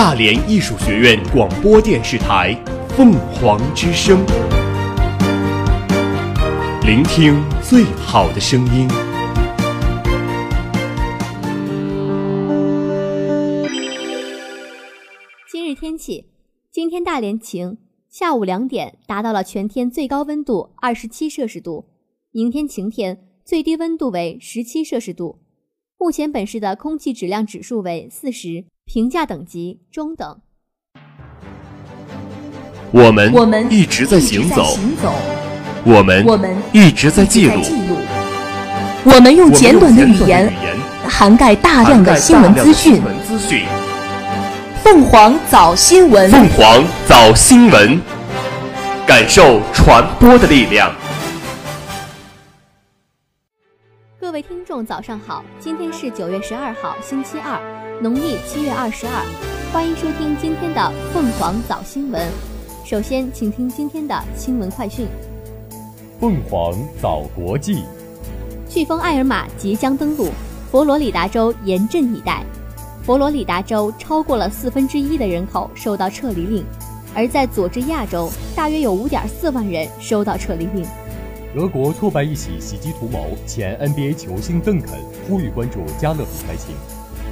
大连艺术学院广播电视台《凤凰之声》，聆听最好的声音。今日天气：今天大连晴，下午两点达到了全天最高温度二十七摄氏度。明天晴天，最低温度为十七摄氏度。目前本市的空气质量指数为四十，评价等级中等。我们我们一直在行走，行走，我们我们一直在记录，我们用简短的语言短的语言涵盖大量的新闻资讯涵盖大。量的新闻资讯。凤凰早新闻，凤凰早新闻，感受传播的力量。众，早上好！今天是九月十二号，星期二，农历七月二十二。欢迎收听今天的凤凰早新闻。首先，请听今天的新闻快讯。凤凰早国际，飓风艾尔玛即将登陆，佛罗里达州严阵以待。佛罗里达州超过了四分之一的人口受到撤离令，而在佐治亚州，大约有五点四万人收到撤离令。俄国挫败一起袭击图谋，前 NBA 球星邓肯呼吁关注加勒比灾情。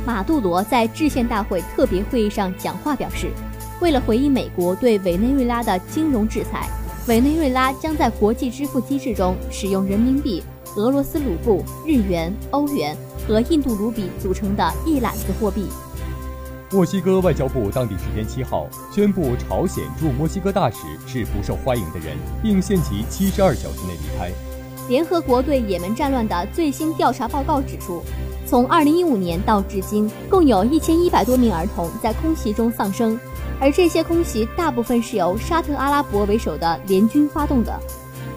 马杜罗在制宪大会特别会议上讲话表示，为了回应美国对委内瑞拉的金融制裁，委内瑞拉将在国际支付机制中使用人民币、俄罗斯卢布、日元、欧元和印度卢比组成的一揽子货币。墨西哥外交部当地时间七号宣布，朝鲜驻墨西哥大使是不受欢迎的人，并限其七十二小时内离开。联合国对也门战乱的最新调查报告指出，从2015年到至今，共有一千一百多名儿童在空袭中丧生，而这些空袭大部分是由沙特阿拉伯为首的联军发动的。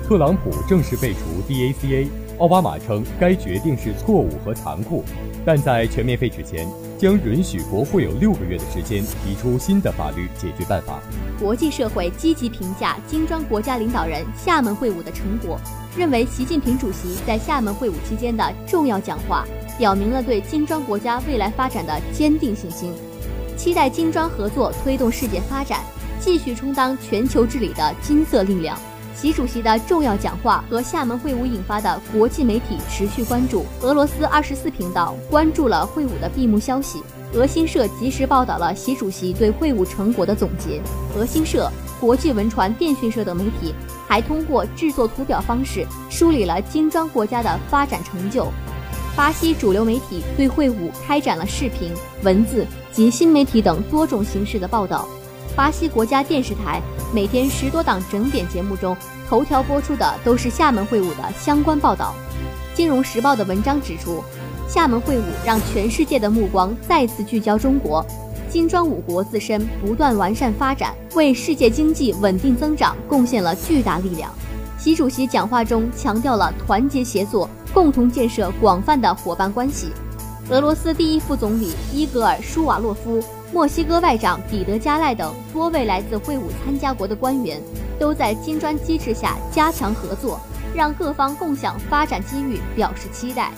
特朗普正式废除 DACA，奥巴马称该决定是错误和残酷，但在全面废止前，将允许国会有六个月的时间提出新的法律解决办法。国际社会积极评价金砖国家领导人厦门会晤的成果，认为习近平主席在厦门会晤期间的重要讲话，表明了对金砖国家未来发展的坚定信心，期待金砖合作推动世界发展，继续充当全球治理的金色力量。习主席的重要讲话和厦门会晤引发的国际媒体持续关注。俄罗斯二十四频道关注了会晤的闭幕消息，俄新社及时报道了习主席对会晤成果的总结。俄新社、国际文传电讯社等媒体还通过制作图表方式梳理了金砖国家的发展成就。巴西主流媒体对会晤开展了视频、文字及新媒体等多种形式的报道。巴西国家电视台每天十多档整点节目中，头条播出的都是厦门会晤的相关报道。《金融时报》的文章指出，厦门会晤让全世界的目光再次聚焦中国，金砖五国自身不断完善发展，为世界经济稳定增长贡献了巨大力量。习主席讲话中强调了团结协作，共同建设广泛的伙伴关系。俄罗斯第一副总理伊格尔·舒瓦洛夫。墨西哥外长彼得·加赖等多位来自会晤参加国的官员，都在金砖机制下加强合作，让各方共享发展机遇表示期待。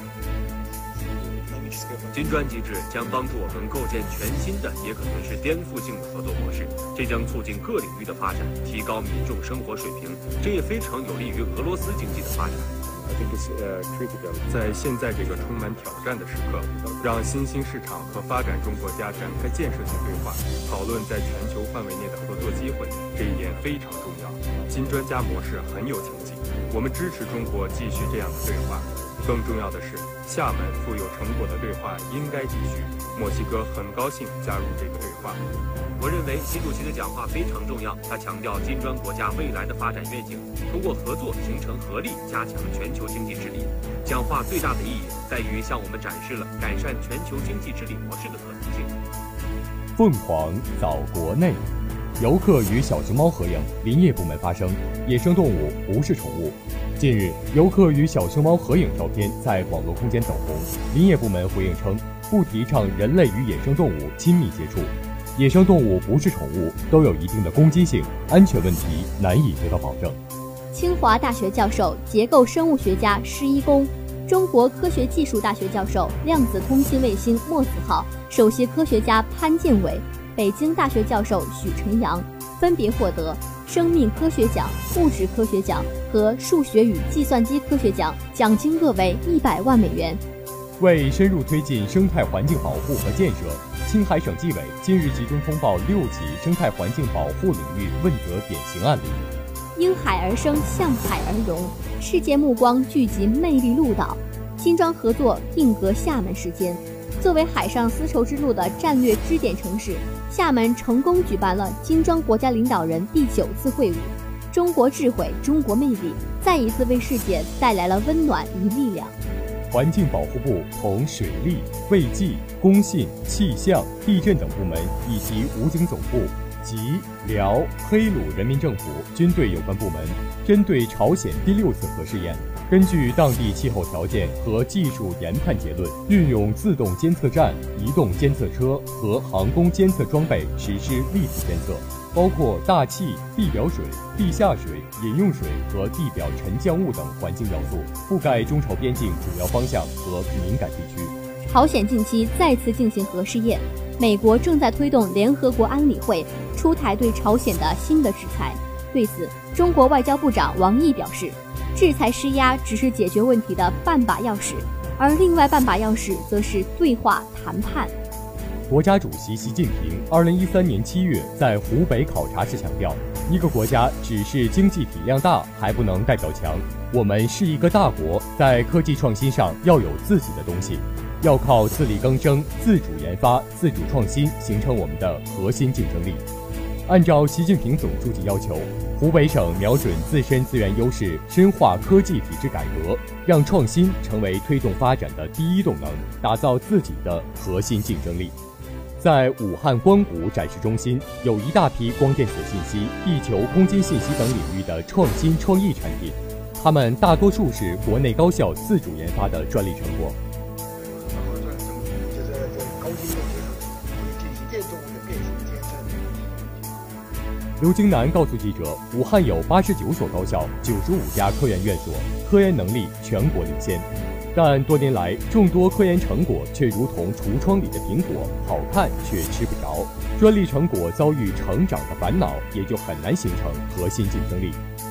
金砖机制将帮助我们构建全新的，也可能是颠覆性的合作模式，这将促进各领域的发展，提高民众生活水平，这也非常有利于俄罗斯经济的发展。在现在这个充满挑战的时刻，让新兴市场和发展中国家展开建设性对话，讨论在全球范围内的合作机会，这一点非常重要。金专家模式很有前景，我们支持中国继续这样的对话。更重要的是，厦门富有成果的对话应该继续。墨西哥很高兴加入这个对话。我认为习主席的讲话非常重要，他强调金砖国家未来的发展愿景，通过合作形成合力，加强全球经济治理。讲话最大的意义在于向我们展示了改善全球经济治理模式的可能性。凤凰早国内，游客与小熊猫合影，林业部门发声：野生动物不是宠物。近日，游客与小熊猫合影照片在网络空间走红，林业部门回应称，不提倡人类与野生动物亲密接触。野生动物不是宠物，都有一定的攻击性，安全问题难以得到保证。清华大学教授、结构生物学家施一公，中国科学技术大学教授、量子通信卫星墨子号首席科学家潘建伟，北北京大学教授许晨阳分别获得生命科学奖、物质科学奖和数学与计算机科学奖，奖金各为一百万美元。为深入推进生态环境保护和建设，青海省纪委近日集中通报六起生态环境保护领域问责典型案例。因海而生，向海而融，世界目光聚集魅力鹭岛，金砖合作定格厦门时间。作为海上丝绸之路的战略支点城市，厦门成功举办了金砖国家领导人第九次会晤。中国智慧，中国魅力，再一次为世界带来了温暖与力量。环境保护部同水利、卫计、工信、气象、地震等部门以及武警总部及辽、黑鲁人民政府军队有关部门，针对朝鲜第六次核试验。根据当地气候条件和技术研判结论，运用自动监测站、移动监测车和航空监测装备实施立体监测，包括大气、地表水、地下水、饮用水和地表沉降物等环境要素，覆盖中朝边境主要方向和敏感地区。朝鲜近期再次进行核试验，美国正在推动联合国安理会出台对朝鲜的新的制裁。对此，中国外交部长王毅表示。制裁施压只是解决问题的半把钥匙，而另外半把钥匙则是对话谈判。国家主席习近平二零一三年七月在湖北考察时强调，一个国家只是经济体量大还不能代表强，我们是一个大国，在科技创新上要有自己的东西，要靠自力更生、自主研发、自主创新形成我们的核心竞争力。按照习近平总书记要求。湖北省瞄准自身资源优势，深化科技体制改革，让创新成为推动发展的第一动能，打造自己的核心竞争力。在武汉光谷展示中心，有一大批光电子信息、地球空间信息等领域的创新创意产品，它们大多数是国内高校自主研发的专利成果。刘京南告诉记者，武汉有八十九所高校，九十五家科研院所，科研能力全国领先。但多年来，众多科研成果却如同橱窗里的苹果，好看却吃不着。专利成果遭遇成长的烦恼，也就很难形成核心竞争力。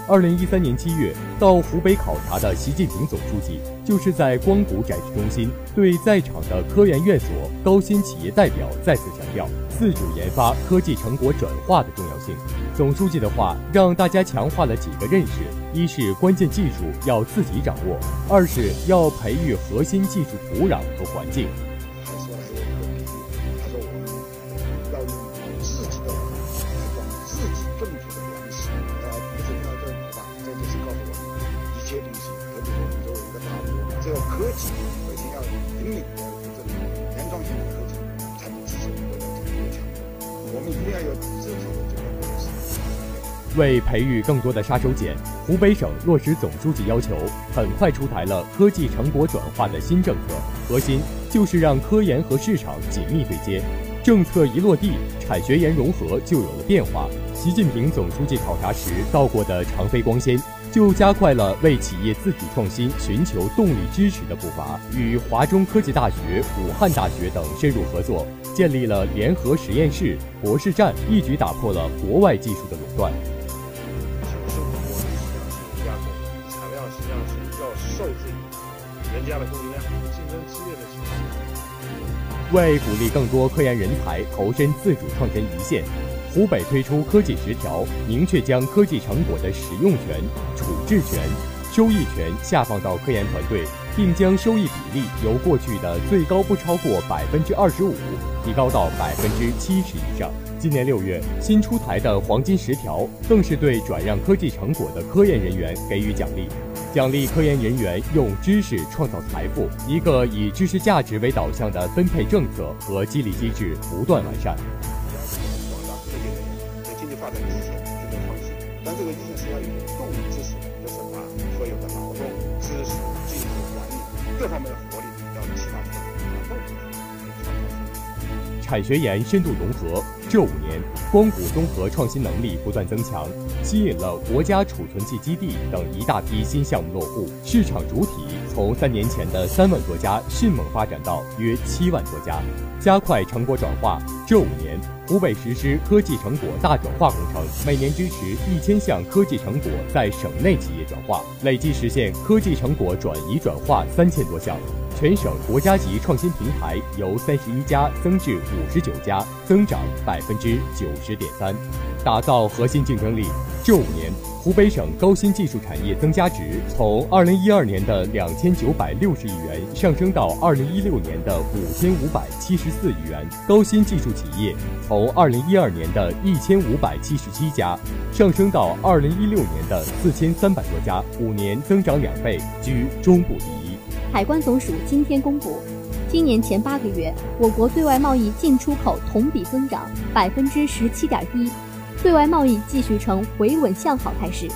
二零一三年七月到湖北考察的习近平总书记，就是在光谷展示中心对在场的科研院所高新企业代表再次强调。自主研发科技成果转化的重要性，总书记的话让大家强化了几个认识：一是关键技术要自己掌握；二是要培育核心技术土壤和环境。这个科技首先要引领的这种原创性的科技，才能支撑国家这个强我们一定要有自己的这个公司。为培育更多的杀手锏，湖北省落实总书记要求，很快出台了科技成果转化的新政策，核心就是让科研和市场紧密对接。政策一落地，产学研融合就有了变化。习近平总书记考察时到过的长飞光纤，就加快了为企业自主创新寻求动力支持的步伐，与华中科技大学、武汉大学等深入合作，建立了联合实验室、博士站，一举打破了国外技术的垄断。是我们实际上是加工，产量实际上是要受制于人家的供应量，竞争激烈的情况下。为鼓励更多科研人才投身自主创新一线，湖北推出科技十条，明确将科技成果的使用权、处置权、收益权下放到科研团队，并将收益比例由过去的最高不超过百分之二十五提高到百分之七十以上。今年六月新出台的黄金十条，更是对转让科技成果的科研人员给予奖励。奖励科研人员用知识创造财富，一个以知识价值为导向的分配政策和激励机制不断完善。但这个一线是要有动力支持，就是把所有的劳动、知识、技术、管理各方面的活力要激发出来，动力创造出来。产学研深度融合，这五年，光谷综合创新能力不断增强，吸引了国家储存器基地等一大批新项目落户，市场主体从三年前的三万多家迅猛发展到约七万多家，加快成果转化。这五年，湖北实施科技成果大转化工程，每年支持一千项科技成果在省内企业转化，累计实现科技成果转移转化三千多项。全省国家级创新平台由三十一家增至五十九家，增长百分之九十点三，打造核心竞争力。这五年，湖北省高新技术产业增加值从二零一二年的两千九百六十亿元上升到二零一六年的五千五百七十四亿元，高新技术企业从二零一二年的一千五百七十七家上升到二零一六年的四千三百多家，五年增长两倍，居中部第一。海关总署今天公布，今年前八个月，我国对外贸易进出口同比增长百分之十七点一，对外贸易继续呈回稳向好态势。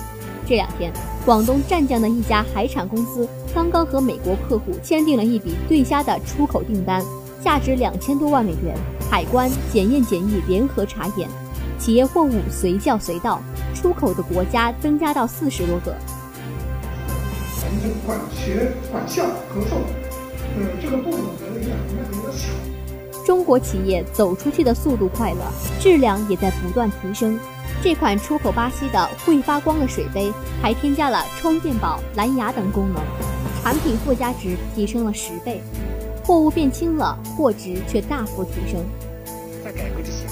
这两天，广东湛江的一家海产公司刚刚和美国客户签订了一笔对虾的出口订单，价值两千多万美元。海关检验检疫联合查验，企业货物随叫随到，出口的国家增加到四十多个。管学、管校、合作，嗯，这个部分我觉得量应该比较小。中国企业走出去的速度快了，质量也在不断提升。这款出口巴西的会发光的水杯，还添加了充电宝、蓝牙等功能，产品附加值提升了十倍。货物变轻了，货值却大幅提升。在改革之前，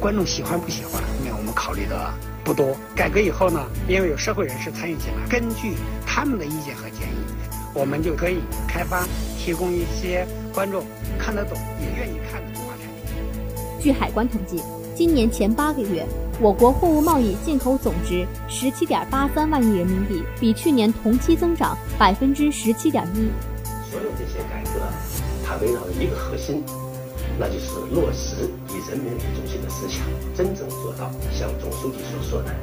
观众喜欢不喜欢，那我们考虑的不多。改革以后呢，因为有社会人士参与进来，根据他们的意见和建议，我们就可以开发提供一些观众看得懂也愿意看的动画产品。据海关统计，今年前八个月，我国货物贸易进口总值十七点八三万亿人民币，比去年同期增长百分之十七点一。所有这些改革，它围绕一个核心，那就是落实以人民为中心的思想，真正做到像总书记所说的，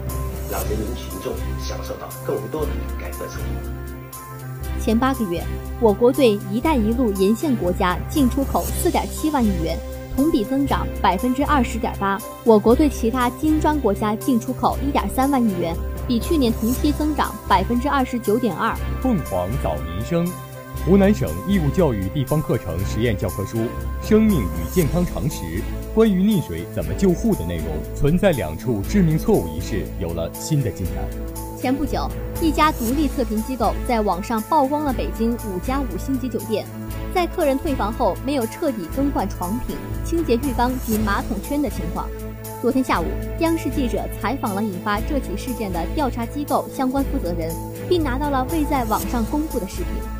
让人民群众享受到更多的改革成果。前八个月，我国对“一带一路”沿线国家进出口四点七万亿元，同比增长百分之二十点八；我国对其他金砖国家进出口一点三万亿元，比去年同期增长百分之二十九点二。凤凰早民生。湖南省义务教育地方课程实验教科书《生命与健康常识》关于溺水怎么救护的内容存在两处致命错误一事有了新的进展。前不久，一家独立测评机构在网上曝光了北京五家五星级酒店在客人退房后没有彻底更换床品、清洁浴缸及马桶圈的情况。昨天下午，央视记者采访了引发这起事件的调查机构相关负责人，并拿到了未在网上公布的视频。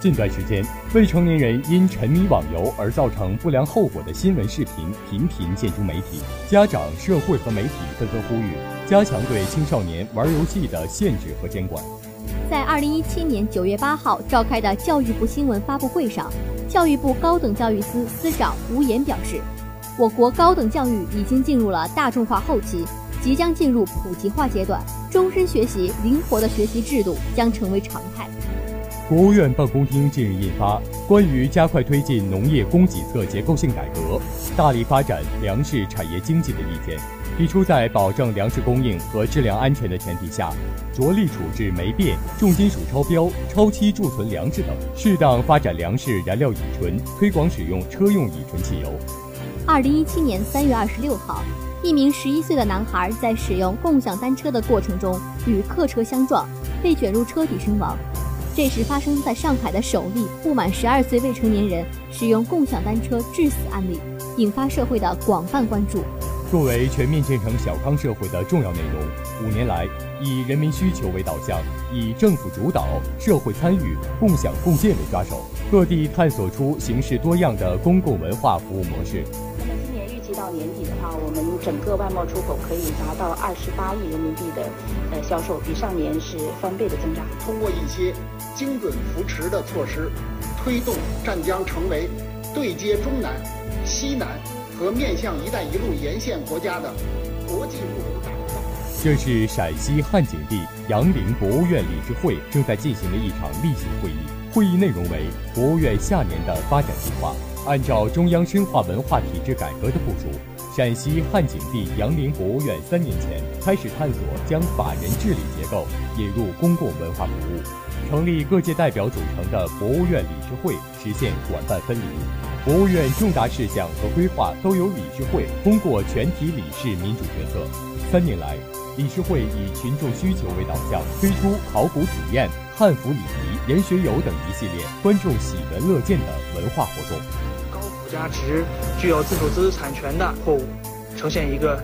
近段时间，未成年人因沉迷网游而造成不良后果的新闻视频频频见诸媒体，家长、社会和媒体纷纷呼吁加强对青少年玩游戏的限制和监管。在二零一七年九月八号召开的教育部新闻发布会上，教育部高等教育司司长吴岩表示，我国高等教育已经进入了大众化后期，即将进入普及化阶段，终身学习、灵活的学习制度将成为常态。国务院办公厅近日印发《关于加快推进农业供给侧结构性改革，大力发展粮食产业经济的意见》，提出在保证粮食供应和质量安全的前提下，着力处置霉变、重金属超标、超期贮存粮食等，适当发展粮食燃料乙醇，推广使用车用乙醇汽油。二零一七年三月二十六号，一名十一岁的男孩在使用共享单车的过程中与客车相撞，被卷入车底身亡。这是发生在上海的首例不满十二岁未成年人使用共享单车致死案例，引发社会的广泛关注。作为全面建成小康社会的重要内容，五年来以人民需求为导向，以政府主导、社会参与、共享共建为抓手，各地探索出形式多样的公共文化服务模式。到年底的话，我们整个外贸出口可以达到二十八亿人民币的呃销售，比上年是翻倍的增长。通过一些精准扶持的措施，推动湛江成为对接中南、西南和面向“一带一路”沿线国家的国际物流大通道。这是陕西汉景帝杨凌博物院理事会正在进行的一场例行会议，会议内容为国务院下年的发展计划。按照中央深化文化体制改革的部署，陕西汉景帝杨凌博物院三年前开始探索将法人治理结构引入公共文化服务，成立各界代表组成的博物院理事会，实现管办分离。博物院重大事项和规划都由理事会通过全体理事民主决策。三年来，理事会以群众需求为导向，推出考古体验、汉服礼仪、研学友等一系列观众喜闻乐见的文化活动。高附加值、具有自主知识产权的货物，呈现一个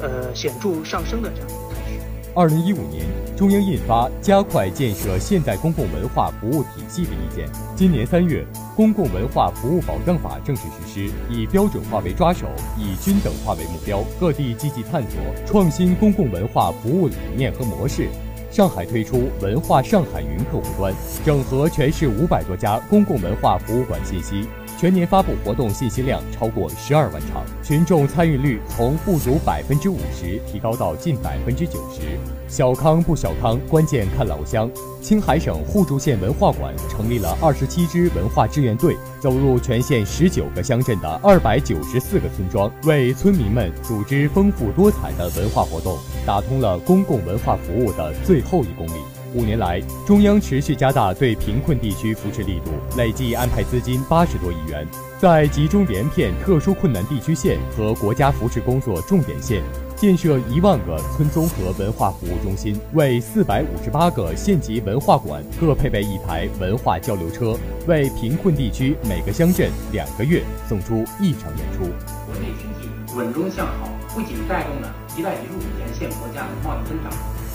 呃显著上升的这样一个态势。二零一五年，中央印发《加快建设现代公共文化服务体系的意见》。今年三月，《公共文化服务保障法》正式实施，以标准化为抓手，以均等化为目标，各地积极探索创新公共文化服务理念和模式。上海推出“文化上海云”客户端，整合全市五百多家公共文化博物馆信息。全年发布活动信息量超过十二万场，群众参与率从不足百分之五十提高到近百分之九十。小康不小康，关键看老乡。青海省互助县文化馆成立了二十七支文化志愿队，走入全县十九个乡镇的二百九十四个村庄，为村民们组织丰富多彩的文化活动，打通了公共文化服务的最后一公里。五年来，中央持续加大对贫困地区扶持力度，累计安排资金八十多亿元，在集中连片特殊困难地区县和国家扶持工作重点县建设一万个村综合文化服务中心，为四百五十八个县级文化馆各配备一台文化交流车，为贫困地区每个乡镇两个月送出一场演出。国内经济稳中向好，不仅带动了“一带一路”沿线国家的贸易增长，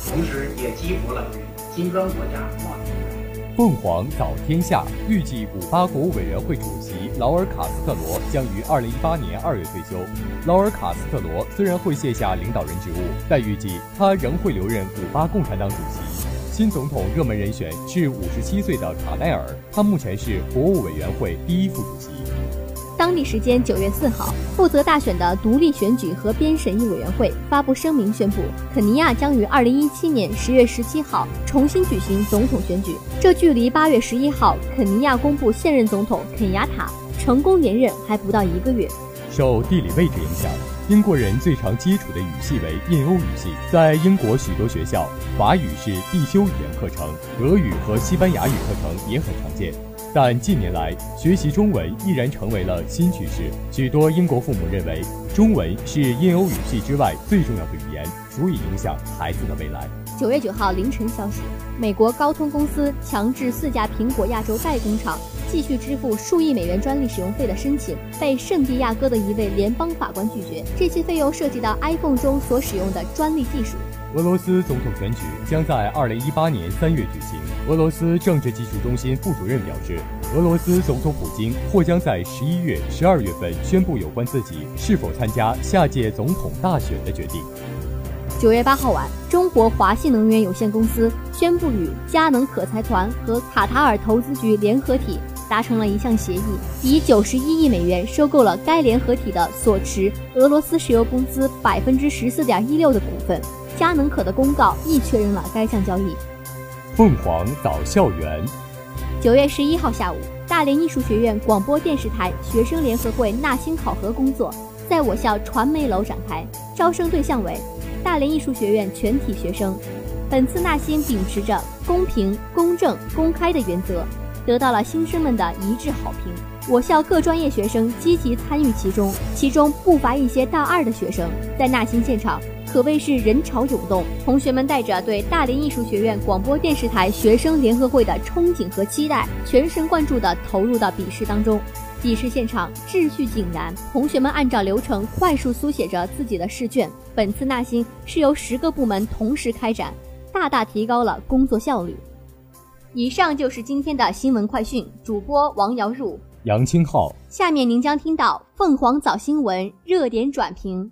同时也激活了。金砖国家贸易。凤凰早天下预计，古巴国务委员会主席劳尔卡斯特罗将于二零一八年二月退休。劳尔卡斯特罗虽然会卸下领导人职务，但预计他仍会留任古巴共产党主席。新总统热门人选是五十七岁的卡奈尔，他目前是国务委员会第一副主席。当地时间九月四号，负责大选的独立选举和边审议委员会发布声明，宣布肯尼亚将于二零一七年十月十七号重新举行总统选举。这距离八月十一号肯尼亚公布现任总统肯雅塔成功连任还不到一个月。受地理位置影响，英国人最常接触的语系为印欧语系。在英国许多学校，法语是必修语言课程，德语和西班牙语课程也很常见。但近年来，学习中文依然成为了新趋势。许多英国父母认为，中文是印欧语系之外最重要的语言，足以影响孩子的未来。九月九号凌晨消息，美国高通公司强制四家苹果亚洲代工厂继续支付数亿美元专利使用费的申请，被圣地亚哥的一位联邦法官拒绝。这些费用涉及到 iPhone 中所使用的专利技术。俄罗斯总统选举将在二零一八年三月举行。俄罗斯政治技术中心副主任表示，俄罗斯总统普京或将在十一月、十二月份宣布有关自己是否参加下届总统大选的决定。九月八号晚，中国华信能源有限公司宣布与佳能可财团和卡塔尔投资局联合体达成了一项协议，以九十一亿美元收购了该联合体的所持俄罗斯石油公司百分之十四点一六的股份。佳能可的公告亦确认了该项交易。凤凰早校园，九月十一号下午，大连艺术学院广播电视台学生联合会纳新考核工作在我校传媒楼展开，招生对象为大连艺术学院全体学生。本次纳新秉持着公平、公正、公开的原则，得到了新生们的一致好评。我校各专业学生积极参与其中，其中不乏一些大二的学生，在纳新现场。可谓是人潮涌动，同学们带着对大连艺术学院广播电视台学生联合会的憧憬和期待，全神贯注地投入到笔试当中。笔试现场秩序井然，同学们按照流程快速书写着自己的试卷。本次纳新是由十个部门同时开展，大大提高了工作效率。以上就是今天的新闻快讯，主播王瑶入、杨清浩。下面您将听到凤凰早新闻热点转评。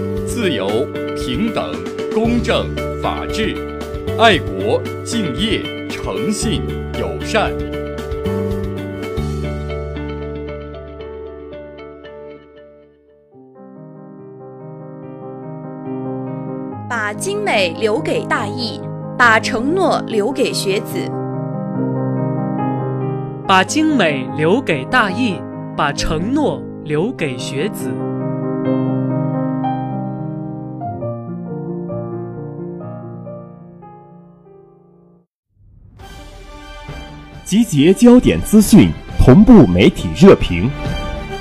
自由。平等、公正、法治、爱国、敬业、诚信、友善。把精美留给大义，把承诺留给学子。把精美留给大义，把承诺留给学子。集结焦点资讯，同步媒体热评。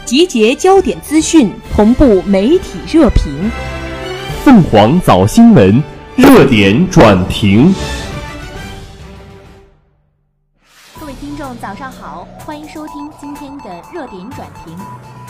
集结焦点资讯，同步媒体热评。凤凰早新闻热点转评。各位听众，早上好，欢迎收听今天的热点转评。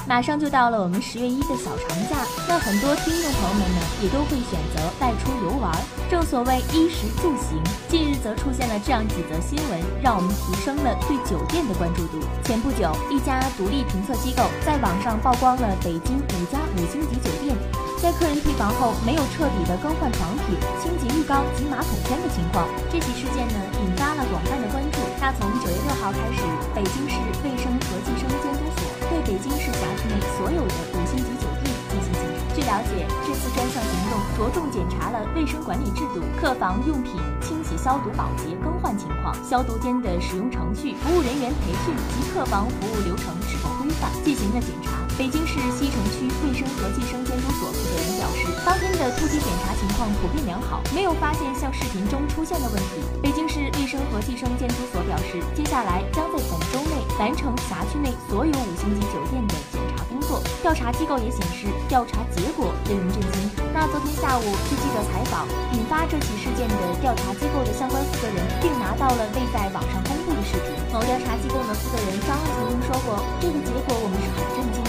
马上就到了我们十月一的小长假，那很多听众朋友们呢，也都会选择外出游玩。正所谓衣食住行，近日则出现了这样几则新闻，让我们提升了对酒店的关注度。前不久，一家独立评测机构在网上曝光了北京五家五星级酒店。在客人退房后没有彻底的更换床品、清洁浴缸及马桶圈的情况，这起事件呢引发了广泛的关注。那从九月六号开始，北京市卫生和计生监督所对北京市辖区内所有的五星级酒店进行检查。据了解，这次专项行动着重检查了卫生管理制度、客房用品清洗消毒保洁更换情况、消毒间的使用程序、服务人员培训及客房服务流程是否规范进行了检查。北京市西城区卫生和计生监督所负责人表示，当天的突击检查情况普遍良好，没有发现像视频中出现的问题。北京市卫生和计生监督所表示，接下来将在本周内完成辖区内所有五星级酒店的检查工作。调查机构也显示，调查结果令人震惊。那昨天下午，据记者采访，引发这起事件的调查机构的相关负责人，并拿到了未在网上公布的视频。某调查机构的负责人张曾经说过，这个结果我们是很震惊。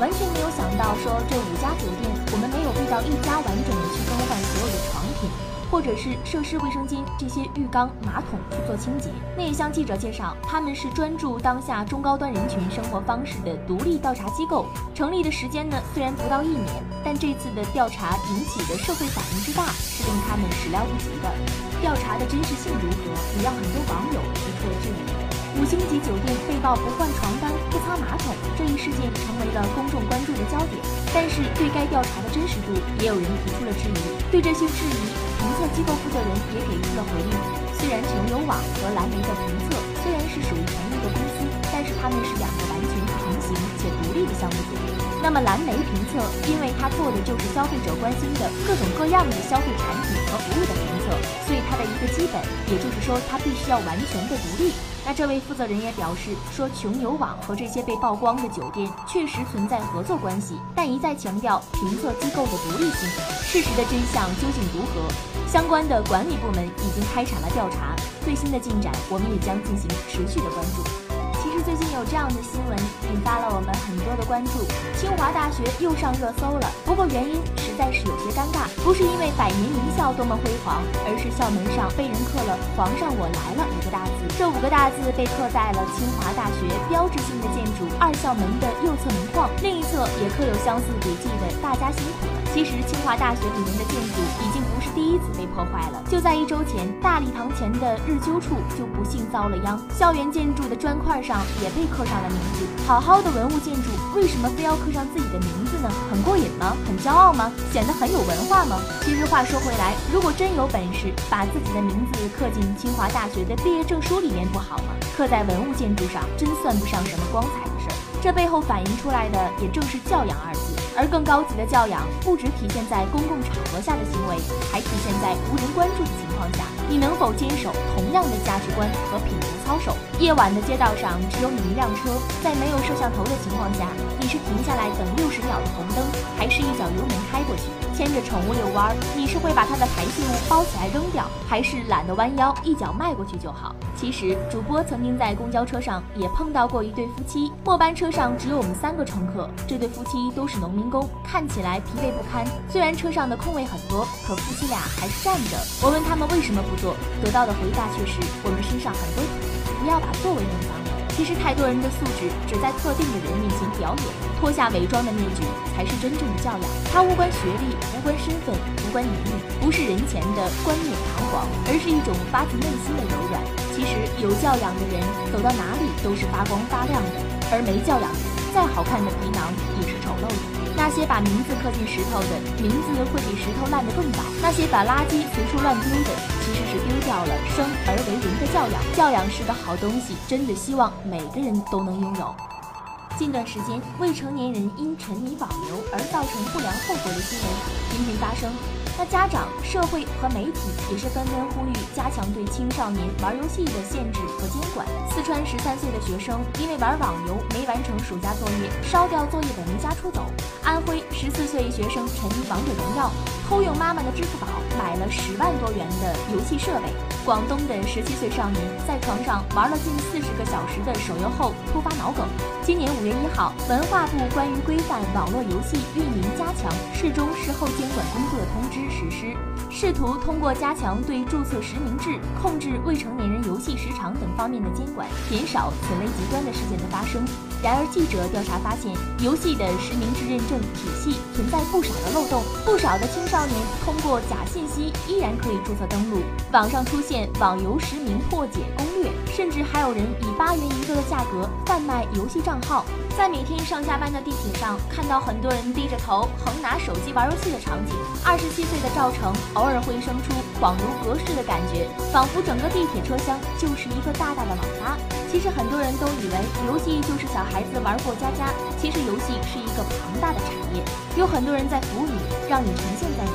完全没有想到，说这五家酒店，我们没有遇到一家完整的去更换所有的床品，或者是设施卫生间这些浴缸、马桶去做清洁。那也向记者介绍，他们是专注当下中高端人群生活方式的独立调查机构。成立的时间呢，虽然不到一年，但这次的调查引起的社会反应之大，是令他们始料不及的。调查的真实性如何，也让很多网友提出了质疑。五星级酒店被曝不换床单、不擦马桶这一事件成为了公众关注的焦点，但是对该调查的真实度，也有人提出了质疑。对这些质疑，评测机构负责人也给出了回应。虽然穷游网和蓝莓的评测虽然是属于同一个公司，但是他们是两个完全平行且独立的项目组。那么蓝莓评测，因为它做的就是消费者关心的各种各样的消费产品和服务的评测，所以它的一个基本，也就是说它必须要完全的独立。那这位负责人也表示说，穷游网和这些被曝光的酒店确实存在合作关系，但一再强调评测机构的独立性。事实的真相究竟如何？相关的管理部门已经开展了调查，最新的进展我们也将进行持续的关注。这样的新闻引发了我们很多的关注，清华大学又上热搜了。不过原因实在是有些尴尬，不是因为百年名校多么辉煌，而是校门上被人刻了“皇上我来了”五个大字。这五个大字被刻在了清华大学标志性的建筑二校门的右侧门框，另一侧也刻有相似笔记的“大家辛苦了”。其实清华大学里面的建筑已经不是第一次被破坏了，就在一周前，大礼堂前的日灸处就不幸遭了殃，校园建筑的砖块上。也被刻上了名字。好好的文物建筑，为什么非要刻上自己的名字呢？很过瘾吗？很骄傲吗？显得很有文化吗？其实话说回来，如果真有本事把自己的名字刻进清华大学的毕业证书里面，不好吗？刻在文物建筑上，真算不上什么光彩。这背后反映出来的，也正是教养二字。而更高级的教养，不只体现在公共场合下的行为，还体现在无人关注的情况下，你能否坚守同样的价值观和品德操守？夜晚的街道上只有你一辆车，在没有摄像头的情况下，你是停下来等六十秒的红灯，还是一脚油门开过去？牵着宠物遛弯，你是会把它的排泄物包起来扔掉，还是懒得弯腰一脚迈过去就好？其实，主播曾经在公交车上也碰到过一对夫妻，末班车上只有我们三个乘客，这对夫妻都是农民工，看起来疲惫不堪。虽然车上的空位很多，可夫妻俩还是站着。我问他们为什么不坐，得到的回答却是：我们身上很多，不要把座位弄脏。其实太多人的素质只在特定的人面前表演，脱下伪装的面具才是真正的教养。它无关学历，无关身份，无关年龄，不是人前的冠冕堂皇，而是一种发自内心的柔软。其实有教养的人走到哪里都是发光发亮的，而没教养的再好看的皮囊也是丑陋的。那些把名字刻进石头的，名字会比石头烂得更早；那些把垃圾随处乱丢的，其实是丢掉了生而为人的教养。教养是个好东西，真的希望每个人都能拥有。近段时间，未成年人因沉迷网游而造成不良后果的新闻频频发生。那家长、社会和媒体也是纷纷呼吁加强对青少年玩游戏的限制和监管。四川十三岁的学生因为玩网游没完成暑假作业，烧掉作业本离家出走。安徽十四岁学生沉迷王者荣耀，偷用妈妈的支付宝买了十万多元的游戏设备。广东的十七岁少年在床上玩了近四十个小时的手游后突发脑梗。今年五月一号，文化部关于规范网络游戏运营、加强事中事后监管工作的通知实施，试图通过加强对注册实名制、控制未成年人游戏时长等方面的监管，减少此类极端的事件的发生。然而，记者调查发现，游戏的实名制认证体系存在不少的漏洞，不少的青少年通过假信息依然可以注册登录。网上出现网游实名破解攻略，甚至还有人以八元一个的价格贩卖游戏账号。在每天上下班的地铁上，看到很多人低着头横拿手机玩游戏的场景。二十七岁的赵成偶尔会生出恍如隔世的感觉，仿佛整个地铁车厢就是一个大大的网吧。其实很多人都以为游戏就是小孩子玩过家家，其实游戏是一个庞大的产业，有很多人在服务你，让你呈现在里。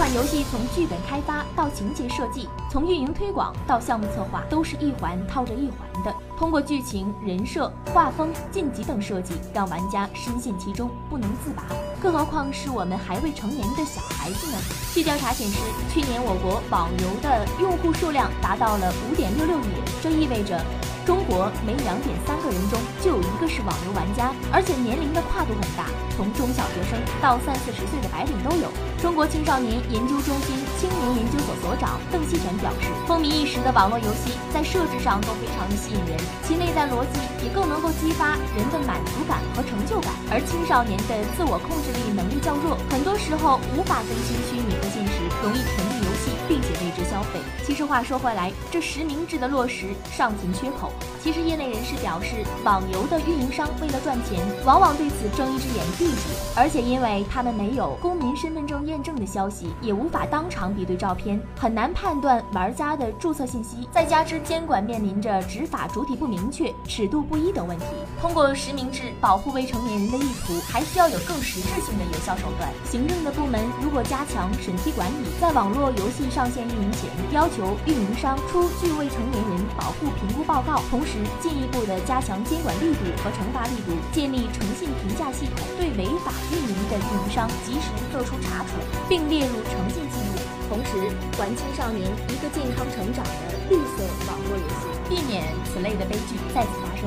这款游戏从剧本开发到情节设计，从运营推广到项目策划，都是一环套着一环的。通过剧情、人设、画风、晋级等设计，让玩家深陷其中不能自拔。更何况是我们还未成年的小孩子呢？据调查显示，去年我国网游的用户数量达到了五点六六亿，这意味着。中国每两点三个人中就有一个是网游玩家，而且年龄的跨度很大，从中小学生到三四十岁的白领都有。中国青少年研究中心青年研究所所长邓锡全表示，风靡一时的网络游戏在设置上都非常的吸引人，其内在逻辑也更能够激发人的满足感和成就感。而青少年的自我控制力能力较弱，很多时候无法分清虚拟和现实，容易沉迷游，并且为之消费。其实话说回来，这实名制的落实尚存缺口。其实，业内人士表示，网游的运营商为了赚钱，往往对此睁一只眼闭一只眼，而且因为他们没有公民身份证验证的消息，也无法当场比对照片，很难判断玩家的注册信息。再加之监管面临着执法主体不明确、尺度不一等问题，通过实名制保护未成年人的意图，还需要有更实质性的有效手段。行政的部门如果加强审批管理，在网络游戏上上线运营前，要求运营商出具未成年人保护评估报告，同时。进一步的加强监管力度和惩罚力度，建立诚信评价系统，对违法运营的运营商及时作出查处，并列入诚信记录。同时，还青少年一个健康成长的绿色网络游戏，避免此类的悲剧再次发生。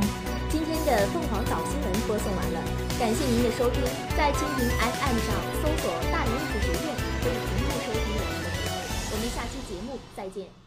今天的凤凰早新闻播送完了，感谢您的收听。在蜻蜓 FM 上搜索“大连再见。